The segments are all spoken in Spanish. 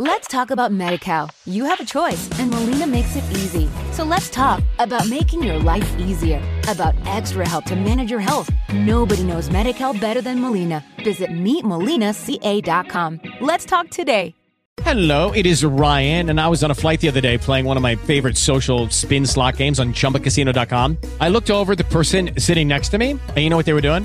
Let's talk about MediCal. You have a choice, and Molina makes it easy. So let's talk about making your life easier, about extra help to manage your health. Nobody knows MediCal better than Molina. Visit meetmolinaca.com. Let's talk today. Hello, it is Ryan, and I was on a flight the other day playing one of my favorite social spin slot games on chumbacasino.com. I looked over the person sitting next to me, and you know what they were doing?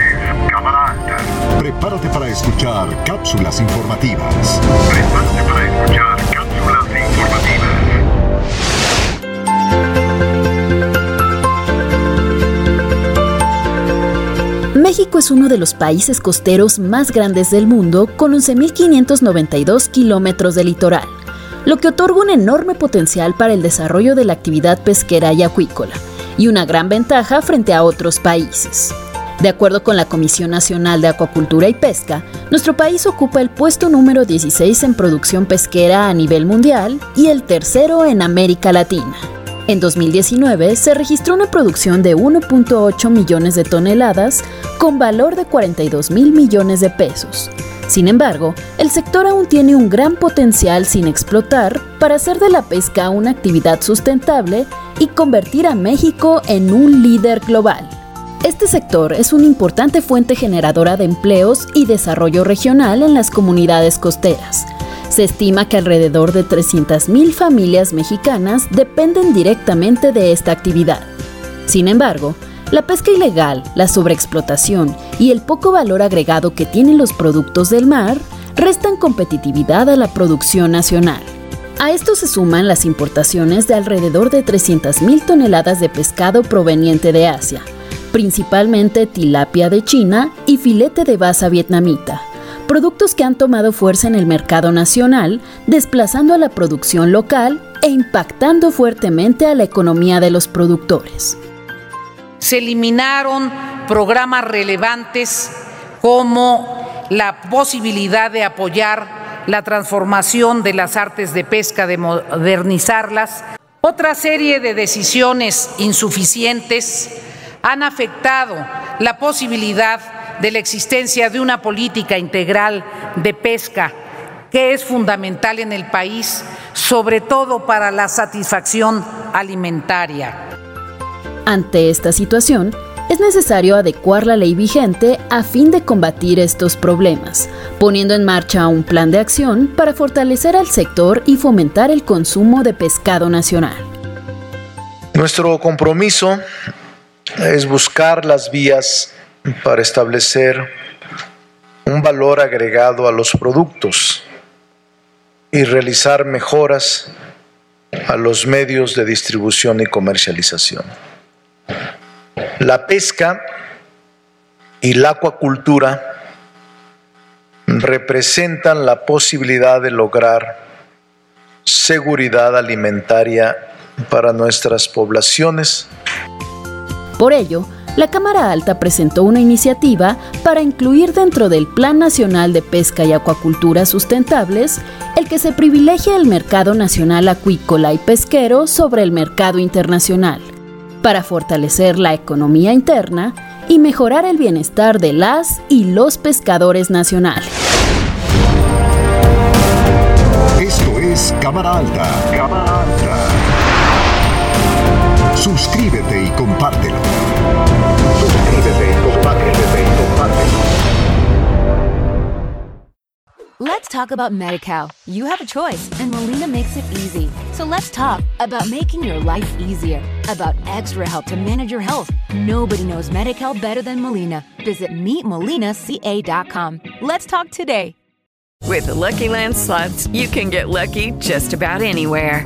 Prepárate para escuchar cápsulas informativas. Prepárate para escuchar cápsulas informativas. México es uno de los países costeros más grandes del mundo, con 11.592 kilómetros de litoral, lo que otorga un enorme potencial para el desarrollo de la actividad pesquera y acuícola, y una gran ventaja frente a otros países. De acuerdo con la Comisión Nacional de Acuacultura y Pesca, nuestro país ocupa el puesto número 16 en producción pesquera a nivel mundial y el tercero en América Latina. En 2019 se registró una producción de 1.8 millones de toneladas con valor de 42 mil millones de pesos. Sin embargo, el sector aún tiene un gran potencial sin explotar para hacer de la pesca una actividad sustentable y convertir a México en un líder global. Este sector es una importante fuente generadora de empleos y desarrollo regional en las comunidades costeras. Se estima que alrededor de 300.000 familias mexicanas dependen directamente de esta actividad. Sin embargo, la pesca ilegal, la sobreexplotación y el poco valor agregado que tienen los productos del mar restan competitividad a la producción nacional. A esto se suman las importaciones de alrededor de 300.000 toneladas de pescado proveniente de Asia, principalmente tilapia de China y filete de basa vietnamita, productos que han tomado fuerza en el mercado nacional, desplazando a la producción local e impactando fuertemente a la economía de los productores. Se eliminaron programas relevantes como la posibilidad de apoyar la transformación de las artes de pesca, de modernizarlas. Otra serie de decisiones insuficientes han afectado la posibilidad de la existencia de una política integral de pesca que es fundamental en el país, sobre todo para la satisfacción alimentaria. Ante esta situación, es necesario adecuar la ley vigente a fin de combatir estos problemas, poniendo en marcha un plan de acción para fortalecer al sector y fomentar el consumo de pescado nacional. Nuestro compromiso es buscar las vías para establecer un valor agregado a los productos y realizar mejoras a los medios de distribución y comercialización. La pesca y la acuacultura representan la posibilidad de lograr seguridad alimentaria para nuestras poblaciones. Por ello, la Cámara Alta presentó una iniciativa para incluir dentro del Plan Nacional de Pesca y Acuacultura Sustentables el que se privilegie el mercado nacional acuícola y pesquero sobre el mercado internacional, para fortalecer la economía interna y mejorar el bienestar de las y los pescadores nacionales. Esto es Cámara Alta. Cámara Alta. Suscríbete y compártelo. Suscríbete y compártete y compártelo. Let's talk about MediCal. You have a choice, and Molina makes it easy. So let's talk about making your life easier, about extra help to manage your health. Nobody knows MediCal better than Molina. Visit meetmolinaca.com. Let's talk today. With the Lucky Land slots, you can get lucky just about anywhere.